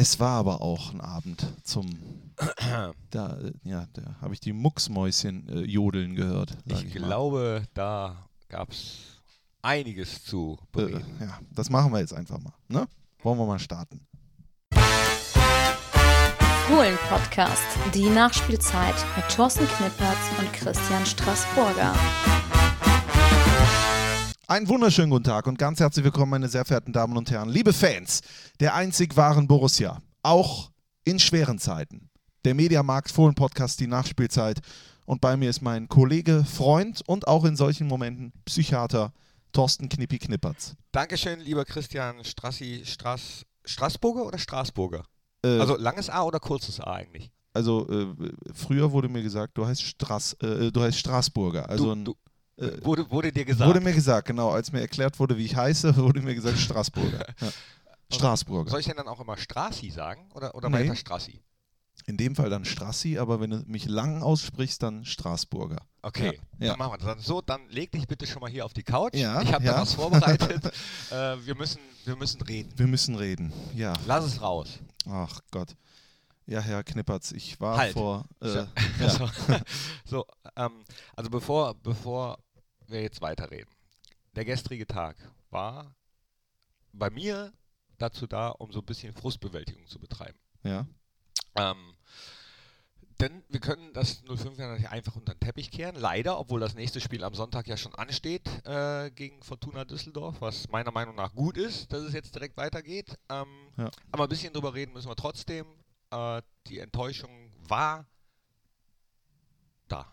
Es war aber auch ein Abend zum. da äh, ja, da habe ich die Mucksmäuschen äh, jodeln gehört. Ich, ich glaube, da gab es einiges zu Äh, bereden. ja, das machen wir jetzt einfach mal. Ne? Wollen wir mal starten? Fohlen-Podcast, die Nachspielzeit mit Thorsten Knippertz und Christian Straßburger. Einen wunderschönen guten Tag und ganz herzlich willkommen, meine sehr verehrten Damen und Herren, liebe Fans der einzig wahren Borussia, auch in schweren Zeiten. Der Mediamarkt Fohlen Podcast, die Nachspielzeit. Und bei mir ist mein Kollege, Freund und auch in solchen Momenten Psychiater Thorsten Knippi Knippertz. Dankeschön, lieber Christian Strassi, Straß, Straßburger oder Straßburger? Äh, Also langes A oder kurzes A eigentlich? also äh, früher wurde mir gesagt, du heißt, Straß, äh, du heißt Straßburger. Also du, du, äh, wurde, wurde dir gesagt. wurde mir gesagt, genau, als mir erklärt wurde, wie ich heiße, wurde mir gesagt Straßburger. Ja. Straßburger. Soll ich denn dann auch immer Strassi sagen oder, oder Nee. weiter Strassi? In dem Fall dann Strassi, aber wenn du mich lang aussprichst, dann Straßburger. Okay, Ja, dann machen wir das. Dann so, dann leg dich bitte schon mal hier auf die Couch. Ja, ich habe ja. da was vorbereitet. äh, wir, müssen, wir müssen reden. Wir müssen reden. Ja, Lass es raus. ach Gott. Ja, Herr Knippertz, ich war Halt. vor. Äh, So, ja. so ähm, also bevor, bevor wir jetzt weiterreden. Der gestrige Tag war bei mir dazu da, um so ein bisschen Frustbewältigung zu betreiben. ja, Ähm, denn wir können das 05 ja nicht einfach unter den Teppich kehren. Leider, obwohl das nächste Spiel am Sonntag ja schon ansteht äh, gegen Fortuna Düsseldorf, was meiner Meinung nach gut ist, dass es jetzt direkt weitergeht. Ähm, Ja. Aber ein bisschen drüber reden müssen wir trotzdem. Äh, die Enttäuschung war da.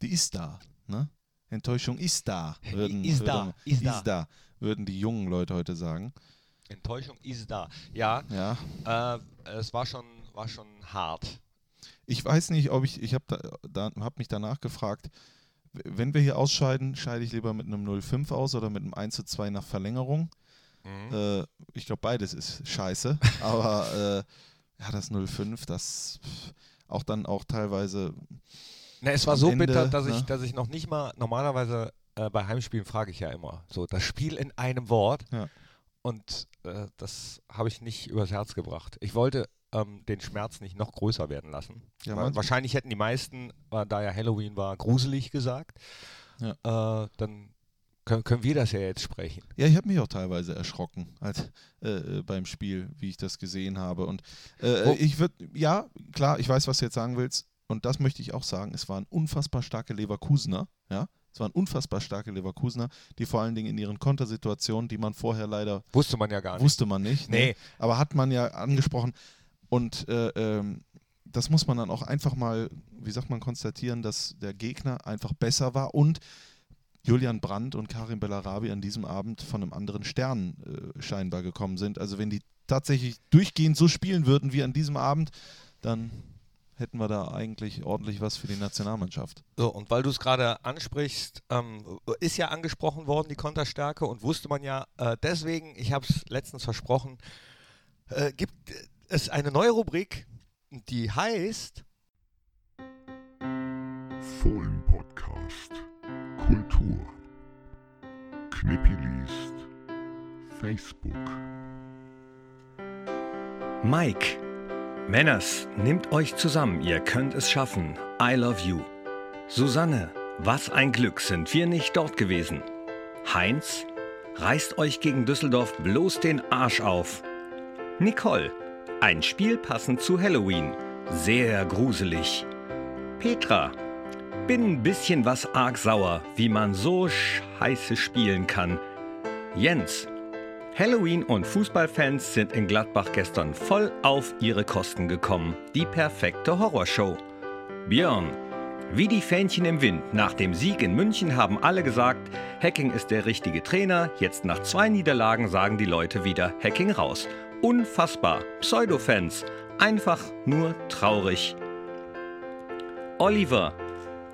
die ist da. Ne? Enttäuschung ist da. Würden, Ist würde da, ist ist da. da. Würden die jungen Leute heute sagen. Enttäuschung ist da. Ja, Ja. äh, es war schon, war schon hart. Ich weiß nicht, ob ich. Ich habe da, da, hab mich danach gefragt, wenn wir hier ausscheiden, scheide ich lieber mit einem 0,5 aus oder mit einem 1 zu 2 nach Verlängerung. Mhm. Äh, ich glaube, beides ist scheiße. aber äh, ja, das 0,5, das auch dann auch teilweise. Na, es war so Ende, bitter, dass ich, ne? dass ich noch nicht mal, normalerweise äh, bei Heimspielen frage ich ja immer, so das Spiel in einem Wort. Ja. Und äh, das habe ich nicht übers Herz gebracht. Ich wollte ähm, den Schmerz nicht noch größer werden lassen. Ja, Weil wahrscheinlich hätten die meisten, äh, da ja Halloween war, gruselig gesagt. Äh, dann können, können wir das ja jetzt sprechen. Ja, ich habe mich auch teilweise erschrocken halt, äh, äh, beim Spiel, wie ich das gesehen habe. Und äh, Wo- ich würde, ja, klar, ich weiß, was du jetzt sagen willst. Und das möchte ich auch sagen. Es waren unfassbar starke Leverkusener, ja. Es waren unfassbar starke Leverkusener, die vor allen Dingen in ihren Kontersituationen, die man vorher leider Wusste man ja gar nicht. wusste man nicht. ne? Nee. Aber hat man ja angesprochen. Und äh, ähm, das muss man dann auch einfach mal, wie sagt man, konstatieren, dass der Gegner einfach besser war und Julian Brandt und Karim Bellarabi an diesem Abend von einem anderen Stern äh, scheinbar gekommen sind. Also wenn die tatsächlich durchgehend so spielen würden wie an diesem Abend, dann hätten wir da eigentlich ordentlich was für die Nationalmannschaft. So, und weil du es gerade ansprichst, ähm, ist ja angesprochen worden, die Konterstärke, und wusste man ja, äh, deswegen, ich habe es letztens versprochen, äh, gibt es eine neue Rubrik, die heißt Fohlen-Podcast. Kultur. Knippi liest. Facebook. Mike. Männers, nehmt euch zusammen, ihr könnt es schaffen. I love you. Susanne, was ein Glück, sind wir nicht dort gewesen. Heinz, reißt euch gegen Düsseldorf bloß den Arsch auf. Nicole, ein Spiel passend zu Halloween. Sehr gruselig. Petra, bin ein bisschen was arg sauer, wie man so scheiße spielen kann. Jens, Halloween und Fußballfans sind in Gladbach gestern voll auf ihre Kosten gekommen. Die perfekte Horrorshow. Björn. Wie die Fähnchen im Wind. Nach dem Sieg in München haben alle gesagt, Hacking ist der richtige Trainer. Jetzt nach zwei Niederlagen sagen die Leute wieder Hacking raus. Unfassbar. Pseudofans. Einfach nur traurig. Oliver.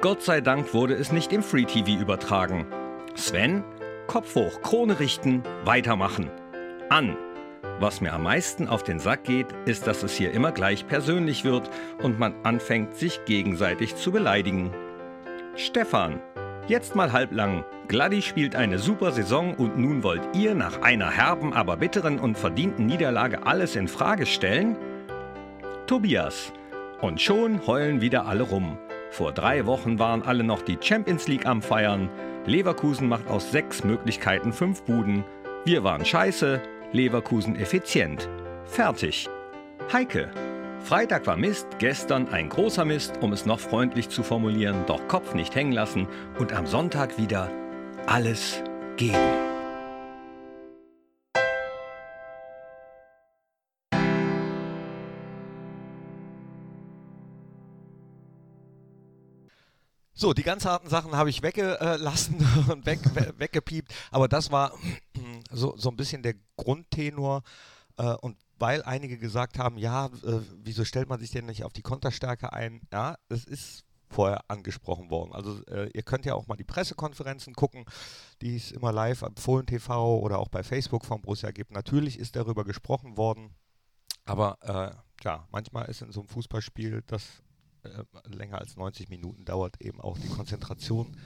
Gott sei Dank wurde es nicht im Free TV übertragen. Sven. Kopf hoch, Krone richten, weitermachen. An. Was mir am meisten auf den Sack geht, ist, dass es hier immer gleich persönlich wird und man anfängt, sich gegenseitig zu beleidigen. Stefan. Jetzt mal halblang. Gladi spielt eine super Saison und nun wollt ihr nach einer herben, aber bitteren und verdienten Niederlage alles in Frage stellen? Tobias. Und schon heulen wieder alle rum. Vor drei Wochen waren alle noch die Champions League am Feiern. Leverkusen macht aus sechs Möglichkeiten fünf Buden. Wir waren scheiße, Leverkusen effizient. Fertig. Heike. Freitag war Mist, gestern ein großer Mist, um es noch freundlich zu formulieren, doch Kopf nicht hängen lassen und am Sonntag wieder alles geben. So, die ganz harten Sachen habe ich weggelassen und weg, we weggepiept, aber das war so, so ein bisschen der Grundtenor äh, und weil einige gesagt haben, ja, äh, wieso stellt man sich denn nicht auf die Konterstärke ein? Ja, das ist vorher angesprochen worden. Also äh, ihr könnt ja auch mal die Pressekonferenzen gucken, die es immer live am Fohlen TV oder auch bei Facebook vom Borussia gibt. Natürlich ist darüber gesprochen worden, aber äh, ja, manchmal ist in so einem Fußballspiel, das äh, länger als 90 Minuten dauert, eben auch die Konzentration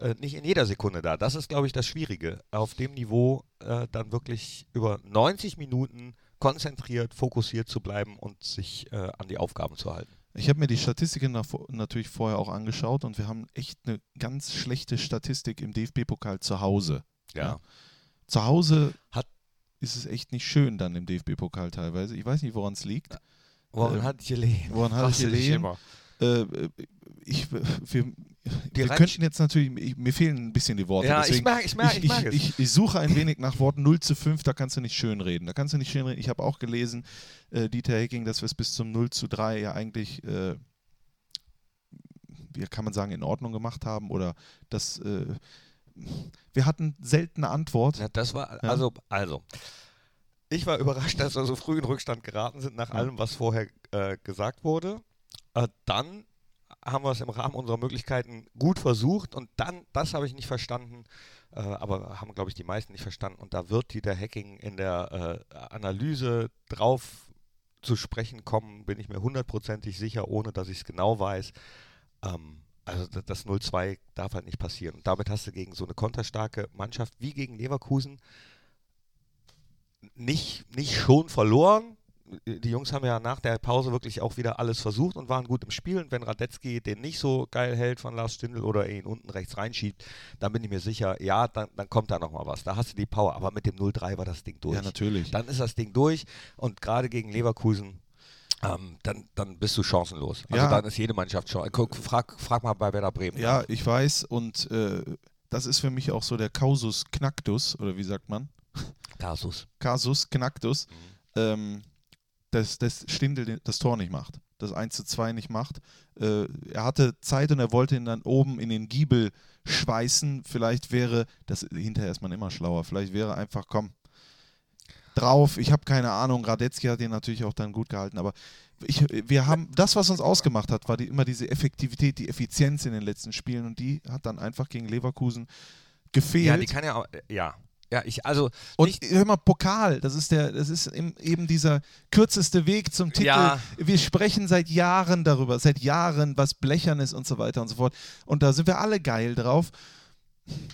äh, nicht in jeder Sekunde da. Das ist, glaube ich, das Schwierige, auf dem Niveau äh, dann wirklich über 90 Minuten konzentriert, fokussiert zu bleiben und sich äh, an die Aufgaben zu halten. Ich habe mir die Statistiken natürlich vorher auch angeschaut und wir haben echt eine ganz schlechte Statistik im DFB-Pokal zu Hause. Ja. ja. Zu Hause Hat ist es echt nicht schön dann im DFB-Pokal teilweise. Ich weiß nicht, woran es liegt. Woran äh, hat gelegen? Woran hat es gelegen? Äh, ich, wir, wir könnten jetzt natürlich, mir fehlen ein bisschen die Worte. Ja, ich mag, ich mag, ich, mag ich, ich, suche ein wenig nach Worten 0 zu 5, da kannst du nicht schön reden. Da kannst du nicht schön reden. Ich habe auch gelesen, äh, Dieter Hecking, dass wir es bis zum 0 zu 3 ja eigentlich, äh, wie kann man sagen, in Ordnung gemacht haben oder dass äh, wir hatten seltene Antwort. Ja, das war, also, also. Ich war überrascht, dass wir so früh in Rückstand geraten sind, nach allem, was vorher äh, gesagt wurde. Äh, dann haben wir es im Rahmen unserer Möglichkeiten gut versucht und dann, das habe ich nicht verstanden, äh, aber haben, glaube ich, die meisten nicht verstanden. Und da wird Dieter Hacking in der äh, Analyse drauf zu sprechen kommen, bin ich mir hundertprozentig sicher, ohne dass ich es genau weiß. Ähm, also das 0-2 darf halt nicht passieren. Und damit hast du gegen so eine konterstarke Mannschaft wie gegen Leverkusen nicht, nicht schon verloren, die Jungs haben ja nach der Pause wirklich auch wieder alles versucht und waren gut im Spiel. Und wenn Radetzky den nicht so geil hält von Lars Stindl oder ihn unten rechts reinschiebt, dann bin ich mir sicher, ja, dann, dann kommt da nochmal was. Da hast du die Power. Aber mit dem 0-3 war das Ding durch. Ja, natürlich. Dann ist das Ding durch. Und gerade gegen Leverkusen ähm, dann, dann bist du chancenlos. Also ja. dann ist jede Mannschaft schon. Guck, frag, frag mal bei Werder Bremen. Ja, ich weiß und äh, das ist für mich auch so der Kausus Knacktus, oder wie sagt man? Kasus. Kasus Knacktus. Mhm. Ähm, dass, dass Stindl das Tor nicht macht, das 1 zu 2 nicht macht. Äh, er hatte Zeit und er wollte ihn dann oben in den Giebel schweißen. Vielleicht wäre, das hinterher ist man immer schlauer, vielleicht wäre einfach, komm, drauf. Ich habe keine Ahnung, Radetzky hat den natürlich auch dann gut gehalten, aber ich, wir haben, das, was uns ausgemacht hat, war die, immer diese Effektivität, die Effizienz in den letzten Spielen und die hat dann einfach gegen Leverkusen gefehlt. Ja, die kann ja auch, ja, ja, ich, also. Und hör mal, Pokal, das ist der, das ist eben dieser kürzeste Weg zum Titel. Ja. Wir sprechen seit Jahren darüber, seit Jahren, was blechern ist und so weiter und so fort. Und da sind wir alle geil drauf.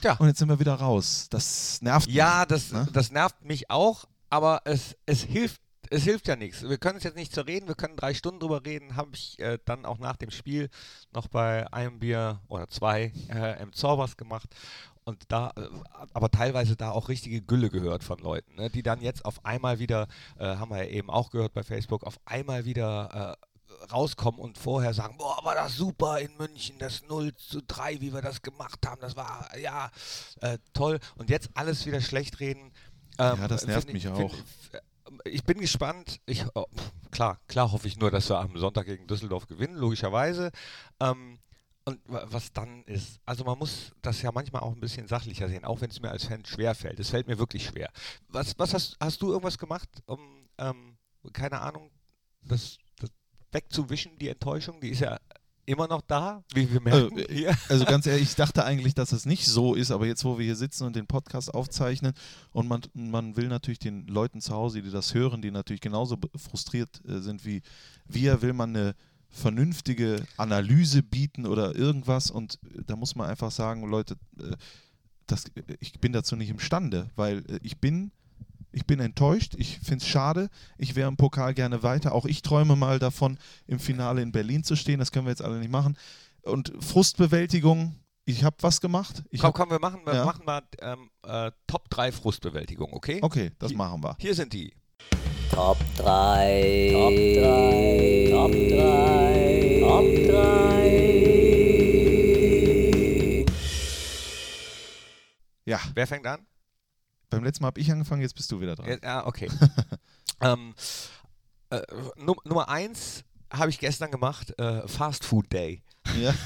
Ja. Und jetzt sind wir wieder raus. Das nervt mich. Ja, das, ne? das nervt mich auch, aber es, es hilft es hilft ja nichts. Wir können es jetzt nicht zu reden, wir können drei Stunden drüber reden. Habe ich äh, dann auch nach dem Spiel noch bei einem Bier oder zwei äh, im Zorbers gemacht und da, äh, aber teilweise da auch richtige Gülle gehört von Leuten, ne, die dann jetzt auf einmal wieder, äh, haben wir ja eben auch gehört bei Facebook, auf einmal wieder äh, rauskommen und vorher sagen, boah, war das super in München, das 0 zu 3, wie wir das gemacht haben, das war ja äh, toll und jetzt alles wieder schlecht reden. Ähm, ja, das nervt mich auch. Find, ich bin gespannt. Ich, oh, klar, klar hoffe ich nur, dass wir am Sonntag gegen Düsseldorf gewinnen, logischerweise. Ähm, und was dann ist, also man muss das ja manchmal auch ein bisschen sachlicher sehen, auch wenn es mir als Fan schwer fällt. Es fällt mir wirklich schwer. Was, was hast, hast du irgendwas gemacht, um, ähm, keine Ahnung, das, das wegzuwischen, die Enttäuschung? Die ist ja immer noch da, wie wir merken. Also, also ganz ehrlich, ich dachte eigentlich, dass es nicht so ist, aber jetzt, wo wir hier sitzen und den Podcast aufzeichnen und man, man will natürlich den Leuten zu Hause, die das hören, die natürlich genauso frustriert äh, sind wie wir, will man eine vernünftige Analyse bieten oder irgendwas. Und äh, da muss man einfach sagen, Leute, äh, das, ich bin dazu nicht imstande, weil äh, ich bin, ich bin enttäuscht, ich finde es schade, ich wäre im Pokal gerne weiter. Auch ich träume mal davon, im Finale in Berlin zu stehen. Das können wir jetzt alle nicht machen. Und Frustbewältigung, ich habe was gemacht. Ich komm, komm, wir machen, wir Ja. machen mal ähm, äh, Top 3 Frustbewältigung, okay? okay, das Hier- machen wir. Hier sind die. Top 3. Top 3. Top 3. Top 3. Ja, Wer fängt an? beim letzten Mal habe ich angefangen, jetzt bist du wieder dran. Ja, okay. ähm, äh, Num Nummer 1 habe ich gestern gemacht, äh, Fast Food Day. Ja.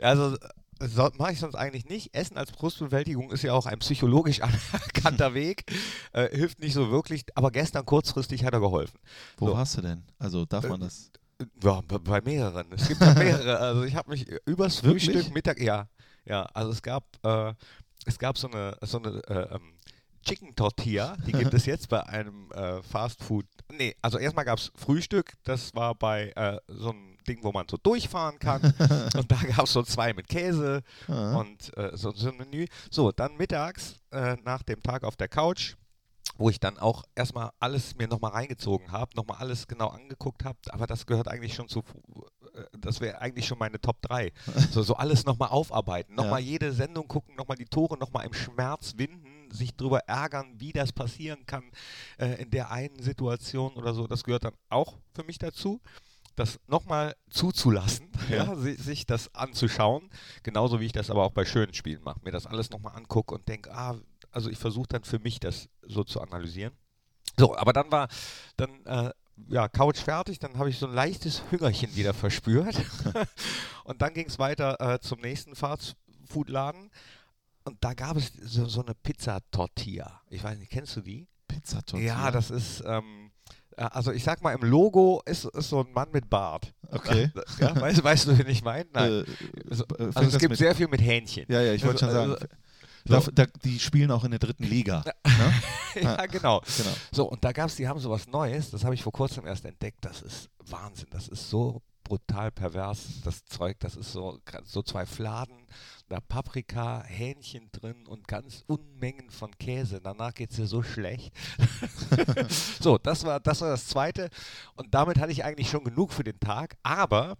Also so, mache ich sonst eigentlich nicht. Essen als Brustbewältigung ist ja auch ein psychologisch anerkannter Weg. Äh, hilft nicht so wirklich, aber gestern kurzfristig hat er geholfen. Wo So. warst du denn? Also darf man Äh, das? Ja, bei- mehreren. Es gibt ja mehrere. Also ich habe mich übers Wirklich? Frühstück, Mittag, ja, ja. Also es gab, äh, es gab so eine, so eine äh, ähm, Chicken Tortilla. Die gibt es jetzt bei einem äh, Fast Food. Nee, also erstmal gab es Frühstück. Das war bei äh, so einem Ding, wo man so durchfahren kann. und da gab es so zwei mit Käse Ah. und äh, so, so ein Menü. So, dann mittags äh, nach dem Tag auf der Couch, wo ich dann auch erstmal alles mir nochmal reingezogen habe, nochmal alles genau angeguckt habe, aber das gehört eigentlich schon zu, äh, das wäre eigentlich schon meine Top 3. So, so alles nochmal aufarbeiten, nochmal Ja. jede Sendung gucken, nochmal die Tore nochmal im Schmerz winden, sich drüber ärgern, wie das passieren kann äh, in der einen Situation oder so. Das gehört dann auch für mich dazu. Das nochmal zuzulassen, Ja. ja. si- sich das anzuschauen, genauso wie ich das aber auch bei schönen Spielen mache, mir das alles nochmal angucke und denke, ah, also ich versuche dann für mich das so zu analysieren. So, aber dann war dann äh, ja, Couch fertig, dann habe ich so ein leichtes Hüngerchen wieder verspürt. und dann ging es weiter äh, zum nächsten Fastfood-Laden. Und da gab es so, so eine Pizza-Tortilla. Ich weiß nicht, kennst du die? Pizzatortilla. Ja, das ist, ähm, äh, also ich sag mal, im Logo ist, ist so ein Mann mit Bart. Okay. Ja, weißt, weißt du, wen ich meine? Nein. Äh, also, also es gibt sehr viel mit Hähnchen. Ja, ja, ich wollte schon Also- sagen. also- Da, da, die spielen auch in der dritten Liga. Ne? ja, genau. Genau. So, und da gab es, die haben sowas Neues, das habe ich vor kurzem erst entdeckt, das ist Wahnsinn, das ist so brutal pervers, das Zeug, das ist so, so zwei Fladen, da Paprika, Hähnchen drin und ganz Unmengen von Käse, danach geht es dir so schlecht. so, das war, das war das Zweite und damit hatte ich eigentlich schon genug für den Tag, aber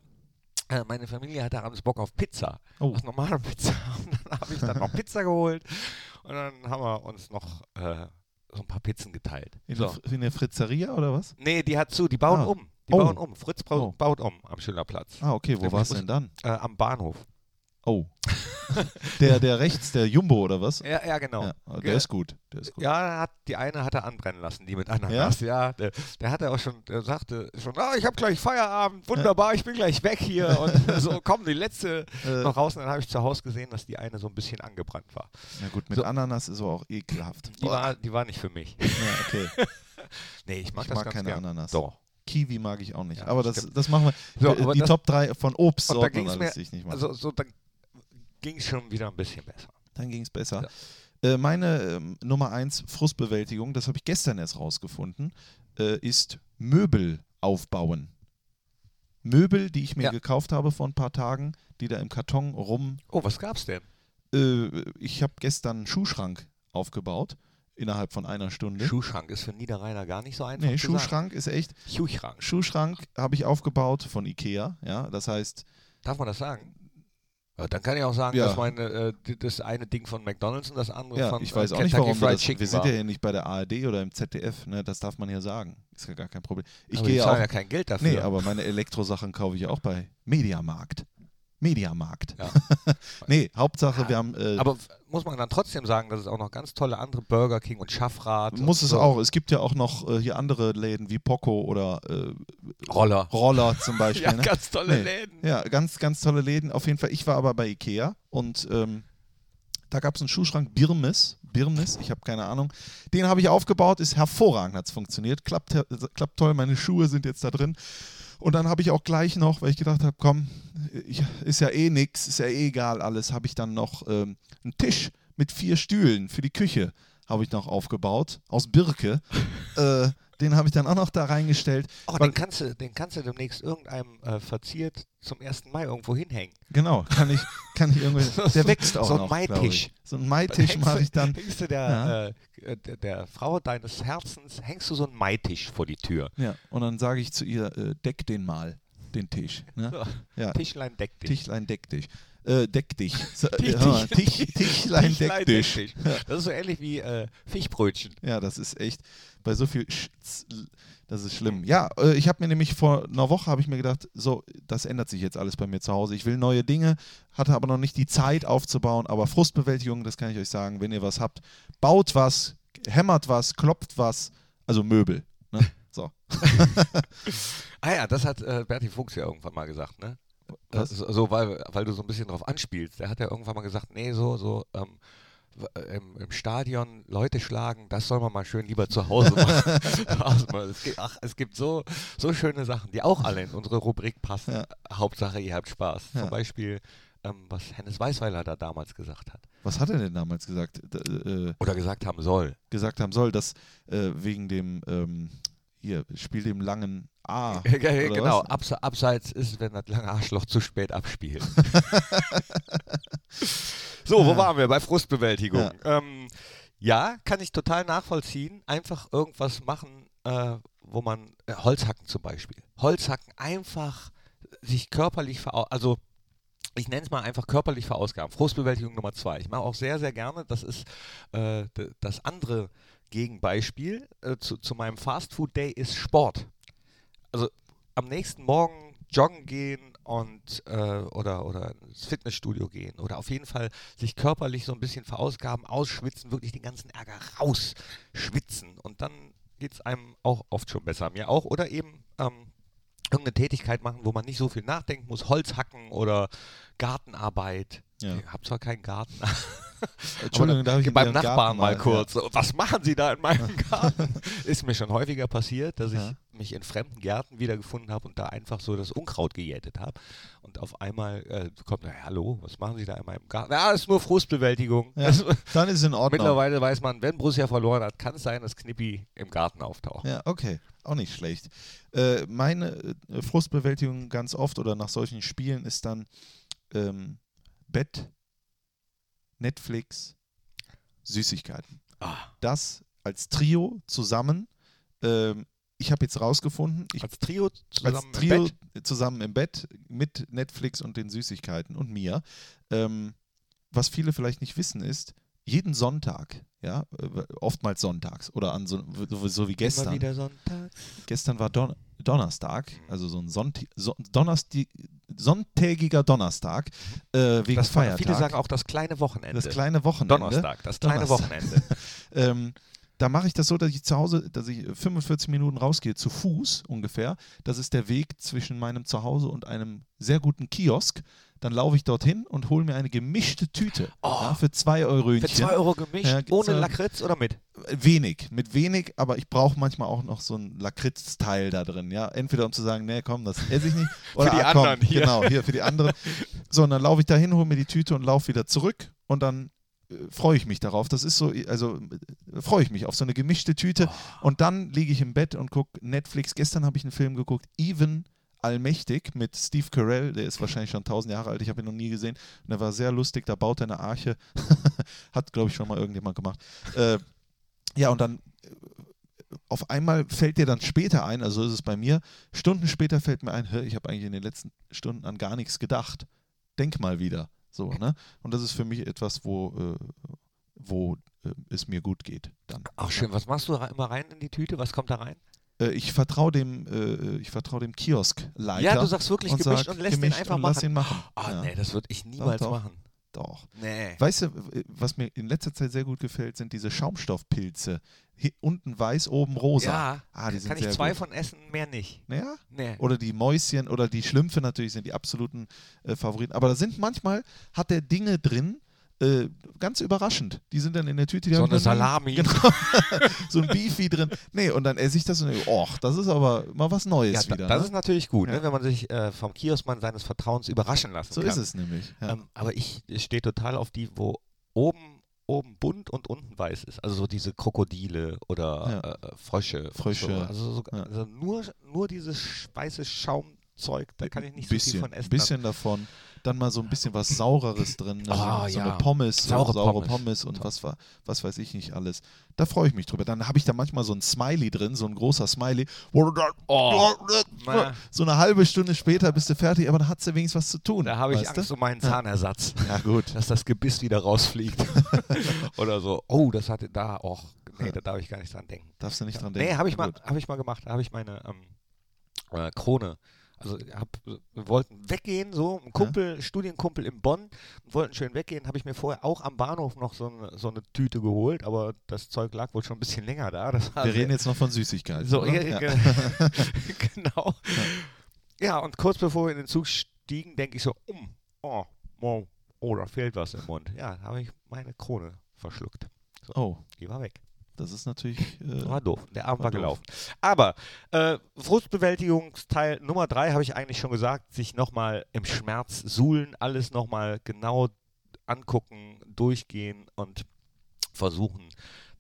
äh, meine Familie hatte abends Bock auf Pizza, Oh. auf normale Pizza und dann habe ich dann noch Pizza geholt und dann haben wir uns noch äh, so ein paar Pizzen geteilt. In, So. der, in der Fritzeria oder was? Nee, die hat zu, die bauen Ah. um. Die Oh. bauen um. Fritz bau, Oh. baut um am Schillerplatz. Ah, okay, wo warst du muss- denn dann? Äh, am Bahnhof. Oh. der, der rechts, der Jumbo oder was? Ja, ja genau. Ja, Ja, der ist gut. Der ist gut. ja hat, die eine hat er anbrennen lassen, die mit Ananas. Ja, der, der hatte auch schon, der sagte schon, ah, ich habe gleich Feierabend, wunderbar, ich bin gleich weg hier. Und so, komm, die letzte Äh, noch raus. Und dann habe ich zu Hause gesehen, dass die eine so ein bisschen angebrannt war. na gut, mit So. Ananas ist auch ekelhaft. Die war, die war nicht für mich. Ja, okay. Nee, ich mag Ich das mag ganz keine gern. Ananas. Doch. Kiwi mag ich auch nicht. Ja, aber das das, machen wir. So, Äh, die Top 3 von Und da ging's und mir- nicht. Also so, dann ging es schon wieder ein bisschen besser. Dann ging es besser. Äh, meine ähm, Nummer 1 Frustbewältigung, das habe ich gestern erst rausgefunden, äh, ist Möbel aufbauen. Möbel, die ich mir Ja. gekauft habe vor ein paar Tagen, die da im Karton rum. Oh, was gab's denn? Äh, ich habe gestern einen Schuhschrank aufgebaut innerhalb von einer Stunde. Schuhschrank ist für Niederrheiner gar nicht so einfach. nee. Schuhschrank ist echt. Schuhschrank. Schuhschrank habe ich aufgebaut von Ikea. Ja, das heißt, Darf man das sagen? Ja, dann kann ich auch sagen, Ja. dass meine, äh, das eine Ding von McDonalds und das andere ja, von ich weiß äh, auch nicht, Kentucky warum wir Fried das. Chicken Wir sind ja hier nicht bei der ARD oder im ZDF. Ne, das darf man hier sagen. Ist ja gar kein Problem. Ich aber gehe zahlen auch. ja kein Geld dafür. Nee, aber meine Elektrosachen kaufe ich auch bei Mediamarkt. Mediamarkt. Ja. nee, Hauptsache, wir haben. Äh, Aber muss man dann trotzdem sagen, dass es auch noch ganz tolle andere Burger King und Schaffrat muss und es so. auch. Es gibt ja auch noch äh, hier andere Läden wie Poco oder äh, Roller. Roller zum Beispiel. Ja, ne? ganz tolle Nee. Läden. Ja, ganz, ganz tolle Läden. Auf jeden Fall, ich war aber bei Ikea und ähm, da gab es einen Schuhschrank Birmes. Birmes, ich habe keine Ahnung. Den habe ich aufgebaut, ist hervorragend, hat es funktioniert. Klappt, her- klappt toll, meine Schuhe sind jetzt da drin. Und dann habe ich auch gleich noch, weil ich gedacht habe, komm, ich, ist ja eh nix, ist ja eh egal alles, habe ich dann noch ähm, einen Tisch mit vier Stühlen für die Küche habe ich noch aufgebaut, aus Birke. äh, Den habe ich dann auch noch da reingestellt. Oh, den, kannst du, den kannst du demnächst irgendeinem äh, verziert zum 1. Mai irgendwo hinhängen. Genau, kann ich, kann ich irgendwie. Der wächst auch so ein Maitisch. So ein Maitisch mache ich dann. Hängst du der, Ja. äh, äh, der, der Frau deines Herzens, hängst du so einen Maitisch vor die Tür. Ja, und dann sage ich zu ihr, äh, deck den mal, den Tisch. Ne? So, Ja, Tischlein deck dich. Tischlein deck dich. Äh, deck dich. Tisch- Tisch, Tischlein deck dich. Das ist so ähnlich wie äh, Fischbrötchen. Ja, das ist echt bei so viel Sch das ist schlimm. Ja, äh, ich habe mir nämlich vor einer Woche habe ich mir gedacht, so, das ändert sich jetzt alles bei mir zu Hause. Ich will neue Dinge, hatte aber noch nicht die Zeit aufzubauen, aber Frustbewältigung, das kann ich euch sagen, wenn ihr was habt, baut was, hämmert was, klopft was, also Möbel. Ne? So. Ah ja, das hat äh, Berti Fuchs ja irgendwann mal gesagt, ne? Was? So, weil, weil du so ein bisschen drauf anspielst. Der hat ja irgendwann mal gesagt, nee, so, so, ähm, äh, im, im Stadion Leute schlagen, das soll man mal schön lieber zu Hause machen. Zu Hause machen. es, gibt, ach, es gibt so, so schöne Sachen, die auch alle in unsere Rubrik passen. Ja. Hauptsache, ihr habt Spaß. Ja. Zum Beispiel, ähm, was Hennes Weißweiler da damals gesagt hat. Was hat er denn damals gesagt? D äh, Oder gesagt haben soll. gesagt haben soll, dass äh, wegen dem, ähm, hier, Spiel dem langen A. genau? Abse abseits ist, wenn das lange Arschloch zu spät abspielt. so, wo Ja. waren wir? Bei Frustbewältigung. Ja. Ja, ähm, ja kann ich total nachvollziehen. Einfach irgendwas machen, äh, wo man, äh, Holzhacken zum Beispiel. Holzhacken einfach sich körperlich verau also ich nenne es mal einfach körperlich verausgaben. Frustbewältigung Nummer zwei. Ich mache auch sehr, sehr gerne, das ist äh, das andere Gegenbeispiel äh, zu, zu meinem Fast Food Day ist Sport. Also am nächsten Morgen joggen gehen und äh, oder, oder ins Fitnessstudio gehen oder auf jeden Fall sich körperlich so ein bisschen verausgaben, ausschwitzen, wirklich den ganzen Ärger rausschwitzen und dann geht es einem auch oft schon besser. Mir auch. Oder eben ähm, irgendeine Tätigkeit machen, wo man nicht so viel nachdenken muss, Holz hacken oder Gartenarbeit. Ja. Ich habe zwar keinen Garten. Entschuldigung, darf ich beim Nachbarn mal kurz. So, Was machen Sie da in meinem Garten? Ist mir schon häufiger passiert, dass Ja. ich mich in fremden Gärten wiedergefunden habe und da einfach so das Unkraut gejätet habe. Und auf einmal äh, kommt, na, hallo, was machen Sie da in meinem Garten? Ja, ist nur Frustbewältigung. Ja, Das, dann ist es in Ordnung. mittlerweile weiß man, wenn Borussia verloren hat, kann es sein, dass Knippi im Garten auftaucht. Ja, okay. Auch nicht schlecht. Äh, meine äh, Frustbewältigung ganz oft oder nach solchen Spielen ist dann ähm, Bett, Netflix, Süßigkeiten. Ah, Das als Trio zusammen. Ähm, ich habe jetzt rausgefunden, ich als Trio zusammen als im Trio Bett. zusammen im Bett mit Netflix und den Süßigkeiten und mir. Ähm, was viele vielleicht nicht wissen ist, jeden Sonntag, ja, äh, oftmals sonntags oder an so, so, so wie gestern. wieder Sonntag. Gestern war Don Donnerstag, also so ein Sonnt so sonntägiger Donnerstag äh, wegen Das Feiertag. viele sagen auch das kleine Wochenende. das kleine Wochenende. Donnerstag, das kleine Donnerstag. Wochenende. Ähm, da mache ich das so, dass ich zu Hause, dass ich 45 Minuten rausgehe, zu Fuß ungefähr. Das ist der Weg zwischen meinem Zuhause und einem sehr guten Kiosk. Dann laufe ich dorthin und hole mir eine gemischte Tüte Oh. ja, für 2 Euro. Für 2 Euro gemischt, Ja, ohne ja- Lakritz oder mit? Wenig, mit wenig, aber ich brauche manchmal auch noch so ein Lakritzteil da drin. Ja, entweder um zu sagen, nee, komm, das esse ich nicht. Oder die ah, komm, anderen hier. Genau, hier für die anderen. So, und dann laufe ich da hin, hole mir die Tüte und laufe wieder zurück und dann äh, freue ich mich darauf. Das ist so, also äh, freue ich mich auf so eine gemischte Tüte. Und dann liege ich im Bett und gucke Netflix. Gestern habe ich einen Film geguckt, Even Allmächtig mit Steve Carell, der ist wahrscheinlich schon tausend Jahre alt, ich habe ihn noch nie gesehen. Und der war sehr lustig, da baut er eine Arche. Hat, glaube ich, schon mal irgendjemand gemacht. Äh, ja, und dann äh, auf einmal fällt dir dann später ein, also ist es bei mir, Stunden später fällt mir ein, ich habe eigentlich in den letzten Stunden an gar nichts gedacht. Denk mal wieder. So, ne? Und das ist für mich etwas, wo, äh, wo äh, es mir gut geht. Dann. Ach schön, was machst du ra- immer rein in die Tüte? Was kommt da rein? Äh, ich vertraue dem, äh, ich vertraue dem Kioskleiter. Ja, du sagst wirklich und gemischt sag, und lässt gemischt den einfach machen. Lass ihn machen. Ah, ja, nee, das würde ich niemals doch. machen. Doch. Nee. Weißt du, was mir in letzter Zeit sehr gut gefällt, sind diese Schaumstoffpilze. Hier unten weiß, oben rosa. Ja, Ah, die sind kann ich zwei gut. von essen, mehr nicht. Ja? Nee. Oder die Mäuschen oder die Schlümpfe natürlich sind die absoluten äh, Favoriten. Aber da sind manchmal, hat der Dinge drin, äh, ganz überraschend. Die sind dann in der Tüte. Die So eine Salami. Genau. so ein Beefy drin. Nee, und dann esse ich das und denke, och, das ist aber mal was Neues Ja, wieder. das ne? ist natürlich gut, Ja. ne, wenn man sich äh, vom Kioskmann seines Vertrauens überraschen lassen so kann. ist es nämlich. Ja. Ähm, aber ich, ich stehe total auf die, wo oben oben bunt und unten weiß ist. Also so diese Krokodile oder Ja. äh, Frösche. Frösche, So. Also, so, also nur, nur dieses weiße Schaumzeug, da kann ich nicht bisschen, so viel von essen. bisschen davon. Dann mal so ein bisschen was Saureres drin. Ne? Oh, so ja. eine Pommes, Saure saure, Pommes. Pommes, und was, war- was weiß ich nicht alles. Da freue ich mich drüber. Dann habe ich da manchmal so ein Smiley drin, so ein großer Smiley. Oh, so eine halbe Stunde später bist du fertig, aber dann hat sie wenigstens was zu tun. Da habe ich Angst du? um meinen Zahnersatz. Ja, gut. dass das Gebiss wieder rausfliegt. Oder so, oh, das hatte da auch. Nee, da darf ich gar nicht dran denken. Darfst du nicht dran denken. Nee, habe ich, mal- hab ich mal gemacht. Da habe ich meine ähm, äh, Krone. Also hab, wir wollten weggehen, so ein Kumpel, Studienkumpel in Bonn, wollten schön weggehen. Habe ich mir vorher auch am Bahnhof noch so eine, so eine Tüte geholt, aber das Zeug lag wohl schon ein bisschen länger da. Wir sehr- reden jetzt noch von Süßigkeiten. so, ja, Ja. ge- genau. Ja. und kurz bevor wir in den Zug stiegen, denke ich so, um, oh, oh, oh, da fehlt was im Mund. Ja, da habe ich meine Krone verschluckt. Oh, Die war weg. Das ist natürlich. Äh, War doof. Der Abend war war gelaufen. Aber äh, Frustbewältigungsteil Nummer drei habe ich eigentlich schon gesagt, sich nochmal im Schmerz suhlen, alles nochmal genau angucken, durchgehen und versuchen,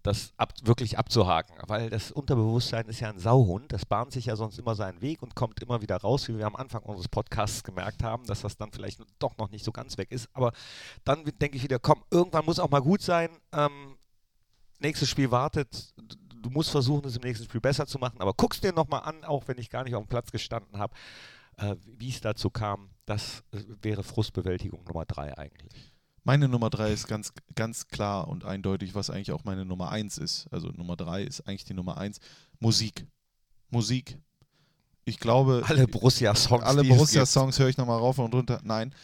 das ab, wirklich abzuhaken. Weil das Unterbewusstsein ist ja ein Sauhund, das bahnt sich ja sonst immer seinen Weg und kommt immer wieder raus, wie wir am Anfang unseres Podcasts gemerkt haben, dass das dann vielleicht doch noch nicht so ganz weg ist. Aber dann denke ich wieder, komm, irgendwann muss auch mal gut sein. Ähm, nächstes Spiel wartet. Du- musst versuchen, es im nächsten Spiel besser zu machen, aber guckst dir nochmal an, auch wenn ich gar nicht auf dem Platz gestanden habe, äh, wie es dazu kam. Das äh, wäre Frustbewältigung Nummer drei eigentlich. Meine Nummer drei ist ganz, ganz klar und eindeutig, was eigentlich auch meine Nummer eins ist. Also Nummer drei ist eigentlich die Nummer eins. Musik. Musik. Ich glaube. Alle Borussia-Songs. alle Borussia-Songs höre ich nochmal rauf und runter. Nein.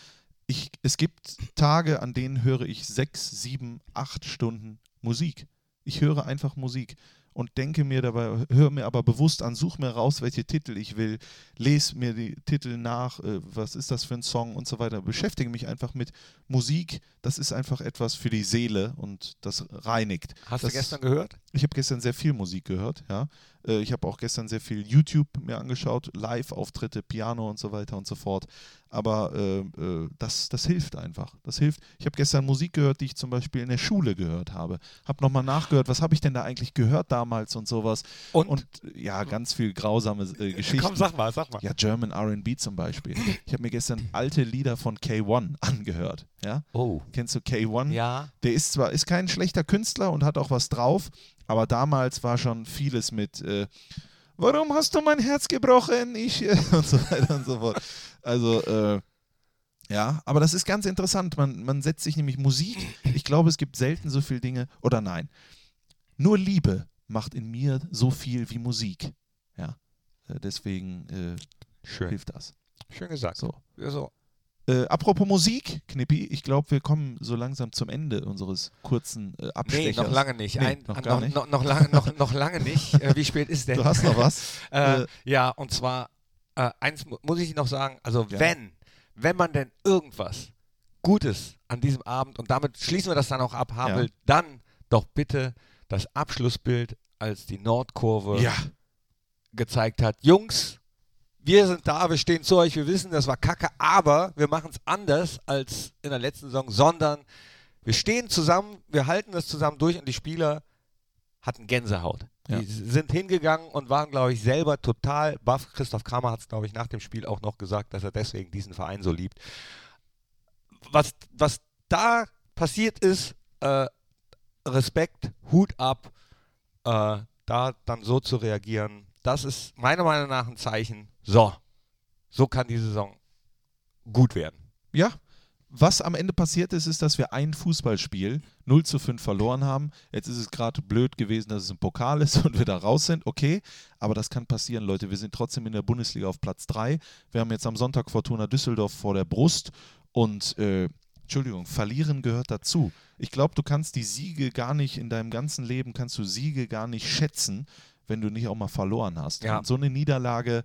Ich, es gibt Tage, an denen höre ich sechs, sieben, acht Stunden Musik. Ich höre einfach Musik und denke mir dabei, höre mir aber bewusst an, suche mir raus, welche Titel ich will, lese mir die Titel nach, äh, was ist das für ein Song und so weiter. Beschäftige mich einfach mit Musik. Das ist einfach etwas für die Seele und das reinigt. Hast das, du gestern gehört? ich habe gestern sehr viel Musik gehört, ja. Äh, Ich habe auch gestern sehr viel YouTube mir angeschaut, Live-Auftritte, Piano und so weiter und so fort. Aber äh, äh, das, das hilft einfach. Das hilft. Ich habe gestern Musik gehört, die ich zum Beispiel in der Schule gehört habe. Habe nochmal nachgehört, was habe ich denn da eigentlich gehört damals und sowas. Und? Und ja, ganz viel grausame äh, Geschichten. Komm, sag mal, sag mal. Ja, German RB zum Beispiel. Ich habe mir gestern alte Lieder von K1 angehört. Ja? Oh. Kennst du K1? Ja. Der ist zwar ist kein schlechter Künstler und hat auch was drauf, aber damals war schon vieles mit äh, Warum hast du mein Herz gebrochen? Ich äh, und so weiter und so fort. Also äh, ja, aber das ist ganz interessant. Man, man setzt sich nämlich Musik. Ich glaube, es gibt selten so viele Dinge oder nein. Nur Liebe macht in mir so viel wie Musik. Ja, äh, deswegen äh, hilft das. Schön gesagt. So. so. Äh, apropos Musik, Knippi, ich glaube, wir kommen so langsam zum Ende unseres kurzen äh, Nee, Abstechers. noch lange nicht. Nee, Ein, noch noch, nicht. noch, noch, lange, noch, noch lange nicht. Äh, wie spät ist denn? Du hast noch was? Äh, Äh, ja, und zwar, äh, eins mu- muss ich noch sagen, also Ja. wenn, wenn man denn irgendwas Gutes an diesem Abend, und damit schließen wir das dann auch ab, haben Ja. will, dann doch bitte das Abschlussbild, als die Nordkurve ja, gezeigt hat. Jungs, wir sind da, wir stehen zu euch, wir wissen, das war kacke, aber wir machen es anders als in der letzten Saison, sondern wir stehen zusammen, wir halten das zusammen durch und die Spieler hatten Gänsehaut. Ja. Die sind hingegangen und waren, glaube ich, selber total baff. Christoph Kramer hat es, glaube ich, nach dem Spiel auch noch gesagt, dass er deswegen diesen Verein so liebt. Was, was da passiert ist, äh, Respekt, Hut ab, äh, da dann so zu reagieren, das ist meiner Meinung nach ein Zeichen, so, so kann die Saison gut werden. ja. Was am Ende passiert ist, ist, dass wir ein Fußballspiel 0 zu 5 verloren haben. Jetzt ist es gerade blöd gewesen, dass es ein Pokal ist und wir da raus sind. Okay, aber das kann passieren, Leute. Wir sind trotzdem in der Bundesliga auf Platz 3. Wir haben jetzt am Sonntag Fortuna Düsseldorf vor der Brust und äh, Entschuldigung, verlieren gehört dazu. Ich glaube, du kannst die Siege gar nicht in deinem ganzen Leben, kannst du Siege gar nicht schätzen, wenn du nicht auch mal verloren hast. Ja. Und so eine Niederlage,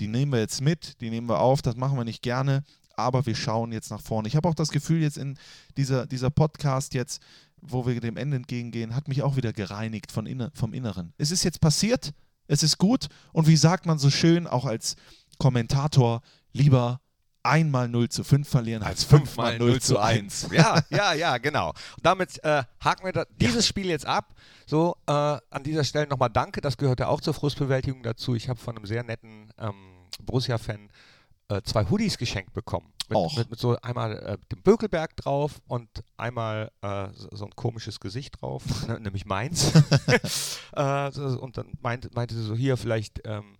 die nehmen wir jetzt mit, die nehmen wir auf, das machen wir nicht gerne, aber wir schauen jetzt nach vorne. Ich habe auch das Gefühl, jetzt in dieser, dieser Podcast jetzt, wo wir dem Ende entgegengehen, hat mich auch wieder gereinigt von inne, vom Inneren. Es ist jetzt passiert, es ist gut und wie sagt man so schön, auch als Kommentator, lieber einmal 0 zu 5 verlieren als fünfmal fünfmal 0 zu 1. Ja, ja, ja, genau. Und damit äh, haken wir da, dieses Spiel jetzt ab. So, äh, an dieser Stelle nochmal danke. Das gehört ja auch zur Frustbewältigung dazu. Ich habe von einem sehr netten ähm, Borussia-Fan äh, zwei Hoodies geschenkt bekommen. Mit, Och. mit, mit so einmal äh, dem Bökelberg drauf und einmal äh, so, so ein komisches Gesicht drauf, nämlich meins. äh, und dann meinte, meinte sie so, hier, vielleicht ähm,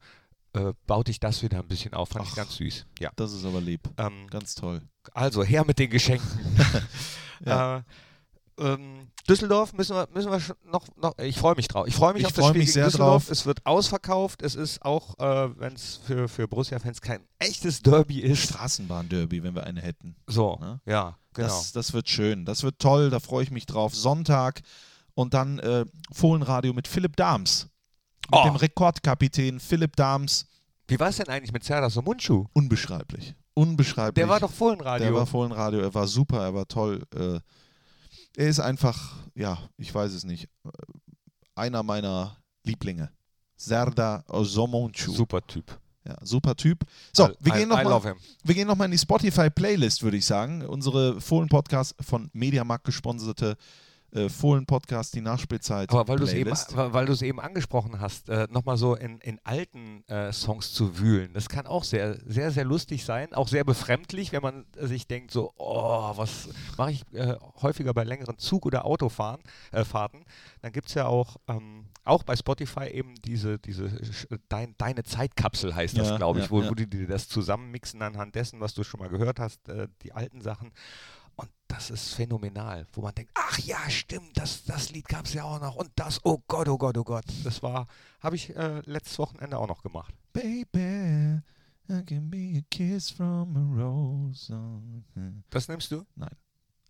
äh, baut dich das wieder ein bisschen auf. Fand ich Ach. ganz süß. Ja. Das ist aber lieb. Ähm, Ganz toll. also her mit den Geschenken. Ja. äh, ähm, Düsseldorf müssen wir, müssen wir noch, noch ich freue mich drauf. Ich freue mich Ich auf das Spiel mich gegen sehr Düsseldorf. drauf. Es wird ausverkauft. Es ist auch, äh, wenn es für, für Borussia-Fans kein echtes Derby ist. Straßenbahn-Derby, wenn wir eine hätten. So, Ne? ja, genau. Das, das wird schön. Das wird toll. Da freue ich mich drauf. Sonntag und dann äh, Fohlenradio mit Philipp Dahms. Mit Oh. dem Rekordkapitän Philipp Dahms. Wie war es denn eigentlich mit Serdar Somunchu? Unbeschreiblich. Unbeschreiblich. Der war doch Fohlenradio. Der war Fohlenradio. Er war super, er war toll. Äh, er ist einfach, ja, ich weiß es nicht, äh, einer meiner Lieblinge. Serdar Somonchu. Super Typ. Ja, super Typ. So, I, wir gehen noch nochmal in die Spotify-Playlist, würde ich sagen. Unsere Fohlen-Podcast von Mediamarkt gesponserte äh, Fohlen-Podcast, die Nachspielzeit. Aber weil du es eben, weil eben angesprochen hast, äh, nochmal so in, in alten äh, Songs zu wühlen, das kann auch sehr, sehr, sehr lustig sein, auch sehr befremdlich, wenn man äh, sich denkt, so, oh, was mache ich äh, häufiger bei längeren Zug- oder Autofahren, äh, Fahrten. Dann gibt es ja auch, ähm, auch bei Spotify eben diese, diese Sch- Dein, Deine Zeitkapsel heißt das, Ja, glaube ich, ja, wo, ja. wo die dir das zusammenmixen anhand dessen, was du schon mal gehört hast, äh, die alten Sachen. Und das ist phänomenal, wo man denkt, ach ja, stimmt, das, das Lied gab es ja auch noch und das, oh Gott, oh Gott, oh Gott. Das war, habe ich äh, letztes Wochenende auch noch gemacht. Baby, I can be a kiss from a rose. Was nimmst du?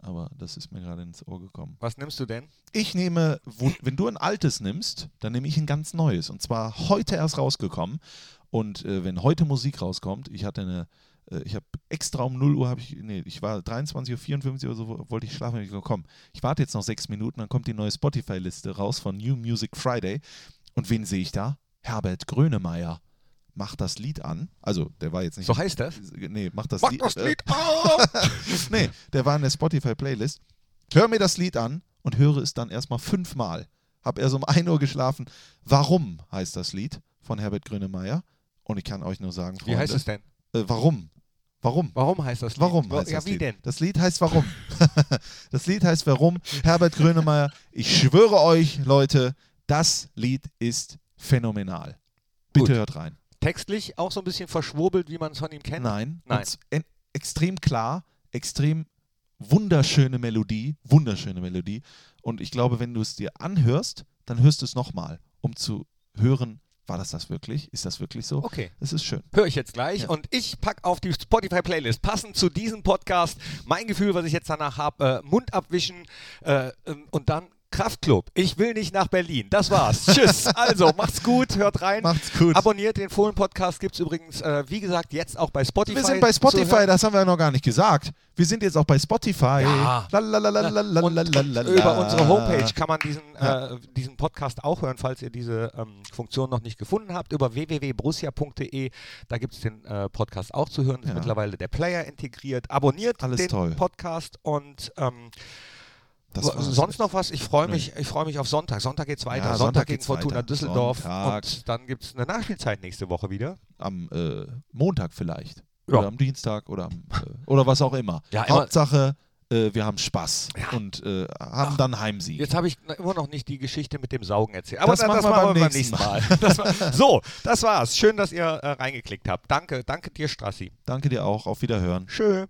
Aber das ist mir gerade ins Ohr gekommen. Was nimmst du denn? Ich nehme, wenn du ein altes nimmst, dann nehme ich ein ganz neues. Und zwar heute erst rausgekommen. Und äh, wenn heute Musik rauskommt, ich hatte eine, ich habe extra um 0 Uhr, habe ich, nee, ich war 23.54 Uhr oder so, wo- wollte ich schlafen. Ich gesagt, komm, ich warte jetzt noch sechs Minuten, dann kommt die neue Spotify-Liste raus von New Music Friday. Und wen sehe ich da? Herbert Grönemeyer. Macht das Lied an. Also, der war jetzt nicht. So heißt das? Nee, macht das Mach Lied. das äh, Lied auf! nee, der war in der Spotify-Playlist. Hör mir das Lied an und höre es dann erstmal fünfmal. Hab erst um 1 Uhr geschlafen. Warum heißt das Lied von Herbert Grönemeyer? Und ich kann euch nur sagen, Freunde, Wie heißt es denn? Äh, warum? Warum? Warum heißt das Lied? Warum Wa- heißt Ja, das wie Lied? denn? Das Lied heißt Warum. das Lied heißt Warum. Herbert Grönemeyer, ich schwöre euch, Leute, das Lied ist phänomenal. Bitte Gut. hört rein. Textlich auch so ein bisschen verschwurbelt, wie man es von ihm kennt? Nein. Nein. Extrem klar, extrem wunderschöne Melodie, wunderschöne Melodie. Und ich glaube, wenn du es dir anhörst, dann hörst du es nochmal, um zu hören, war das das wirklich? Ist das wirklich so? Okay. Es ist schön. Höre ich jetzt gleich Ja. und ich packe auf die Spotify-Playlist passend zu diesem Podcast mein Gefühl, was ich jetzt danach habe, äh, Mund abwischen äh, ähm, und dann Kraftclub. Ich will nicht nach Berlin. Das war's. Tschüss. Also, macht's gut, hört rein. Macht's gut. Abonniert den Fohlen-Podcast, gibt es übrigens, äh, wie gesagt, jetzt auch bei Spotify. wir sind bei Spotify, das haben wir noch gar nicht gesagt. Wir sind jetzt auch bei Spotify. Ja. Und, über unsere Homepage kann man diesen, äh, diesen Podcast auch hören, falls ihr diese ähm, Funktion noch nicht gefunden habt. Über www.borussia.de, da gibt es den äh, Podcast auch zu hören. Ist Ja. mittlerweile der Player integriert. Abonniert Alles den toll. Podcast und ähm, sonst noch was? Ich freue mich, ich freue mich auf Sonntag. Sonntag geht's weiter. Ja, Sonntag, Sonntag gegen Fortuna weiter. Düsseldorf. Sonntag. Und dann gibt es eine Nachspielzeit nächste Woche wieder. Am äh, Montag vielleicht. Ja. Oder am Dienstag oder, am, äh, oder was auch immer. Ja, Hauptsache, äh, wir haben Spaß Ja. und äh, haben dann Heimsieg. Jetzt habe ich immer noch nicht die Geschichte mit dem Saugen erzählt. Aber Das das, machen das wir machen beim nächsten nächsten Mal. Das war, so, das war's. Schön, dass ihr äh, reingeklickt habt. Danke, danke dir, Strassi. Danke dir auch. Auf Wiederhören. Tschö.